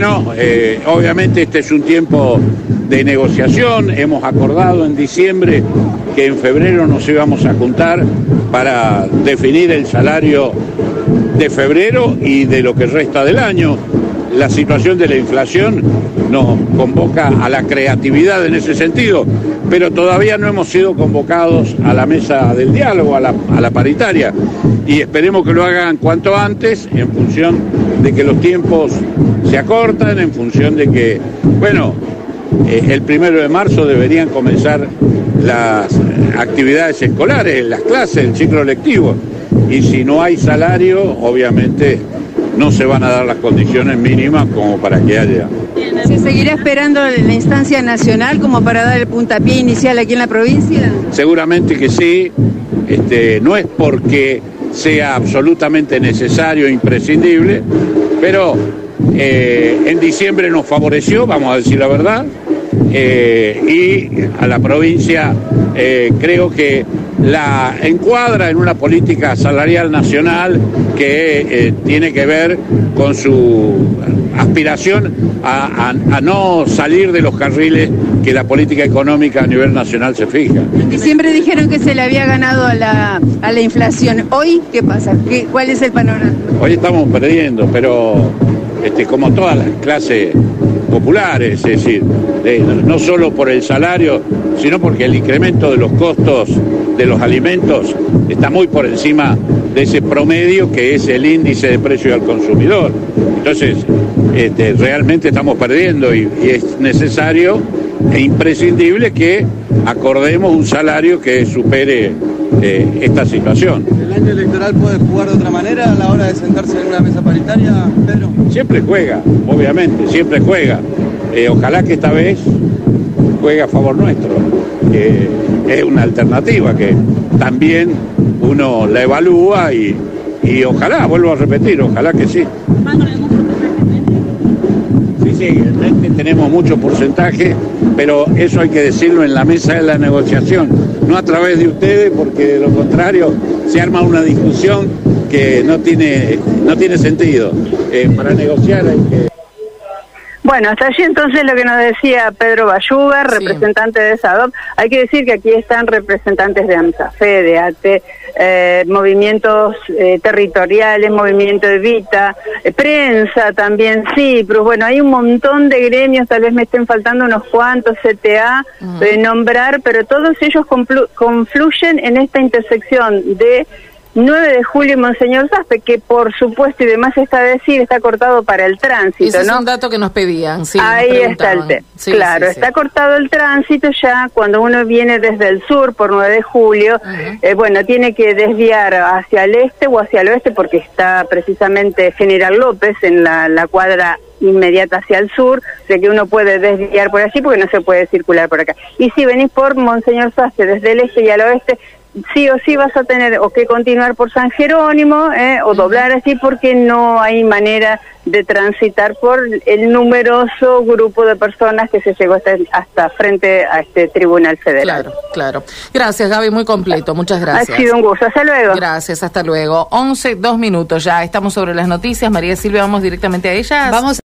Bueno, eh, obviamente este es un tiempo de negociación. Hemos acordado en diciembre que en febrero nos íbamos a juntar para definir el salario de febrero y de lo que resta del año. La situación de la inflación nos convoca a la creatividad en ese sentido, pero todavía no hemos sido convocados a la mesa del diálogo, a la, a la paritaria, y esperemos que lo hagan cuanto antes en función de que los tiempos se acortan, en función de que, bueno, eh, el primero de marzo deberían comenzar las actividades escolares, las clases, el ciclo lectivo. Y si no hay salario, obviamente no se van a dar las condiciones mínimas como para que haya. ¿Se seguirá esperando la instancia nacional como para dar el puntapié inicial aquí en la provincia? Seguramente que sí. Este, no es porque sea absolutamente necesario e imprescindible, pero eh, en diciembre nos favoreció, vamos a decir la verdad, eh, y a la provincia eh, creo que la encuadra en una política salarial nacional que tiene que ver con su aspiración a, no salir de los carriles que la política económica a nivel nacional se fija. En diciembre dijeron que se le había ganado a la, a la inflación. ¿Hoy qué pasa? ¿Qué, ¿Cuál es el panorama? Hoy estamos perdiendo, pero este, como todas las clases populares, es decir, no solo por el salario, sino porque el incremento de los costos de los alimentos está muy por encima de ese promedio que es el índice de precio al consumidor. Entonces, este, realmente estamos perdiendo y, es necesario e imprescindible que acordemos un salario que supere eh, esta situación. ¿El año electoral puede jugar de otra manera a la hora de sentarse en una mesa paritaria, Pedro? Siempre juega, obviamente, siempre juega. Eh, ojalá que esta vez juegue a favor nuestro. es una alternativa que también uno la evalúa y, y ojalá, vuelvo a repetir, ojalá que sí. Sí, sí, tenemos mucho porcentaje, pero eso hay que decirlo en la mesa de la negociación, no a través de ustedes, porque de lo contrario se arma una discusión que no tiene, no tiene sentido. Eh, para negociar hay que bueno, hasta allí entonces lo que nos decía Pedro Bayuga, representante de SADOP. Hay que decir que aquí están representantes de AMSAFE, de ATE, eh, movimientos eh, territoriales, movimiento Evita, eh, prensa también, sí, pero bueno, hay un montón de gremios, tal vez me estén faltando unos cuantos, CTA, de nombrar, pero todos ellos confluyen en esta intersección de 9 de julio Monseñor Zaspe, que por supuesto y demás está decir, está cortado para el tránsito. Ese es un dato que nos pedían, sí. Ahí está el tema. claro, está cortado el tránsito ya cuando uno viene desde el sur por 9 de julio, eh, bueno, tiene que desviar hacia el este o hacia el oeste porque está precisamente General López en la, la cuadra inmediata hacia el sur, de que uno puede desviar por allí porque no se puede circular por acá. Y si venís por Monseñor Saste desde el este y al oeste, sí o sí vas a tener o que continuar por San Jerónimo eh, o doblar así porque no hay manera de transitar por el numeroso grupo de personas que se llegó hasta, hasta frente a este Tribunal Federal. Claro, claro. Gracias, Gaby, muy completo. Muchas gracias. Ha sido un gusto. Hasta luego. Gracias, hasta luego. 11, dos minutos ya. Estamos sobre las noticias. María Silvia, vamos directamente a ellas. Vamos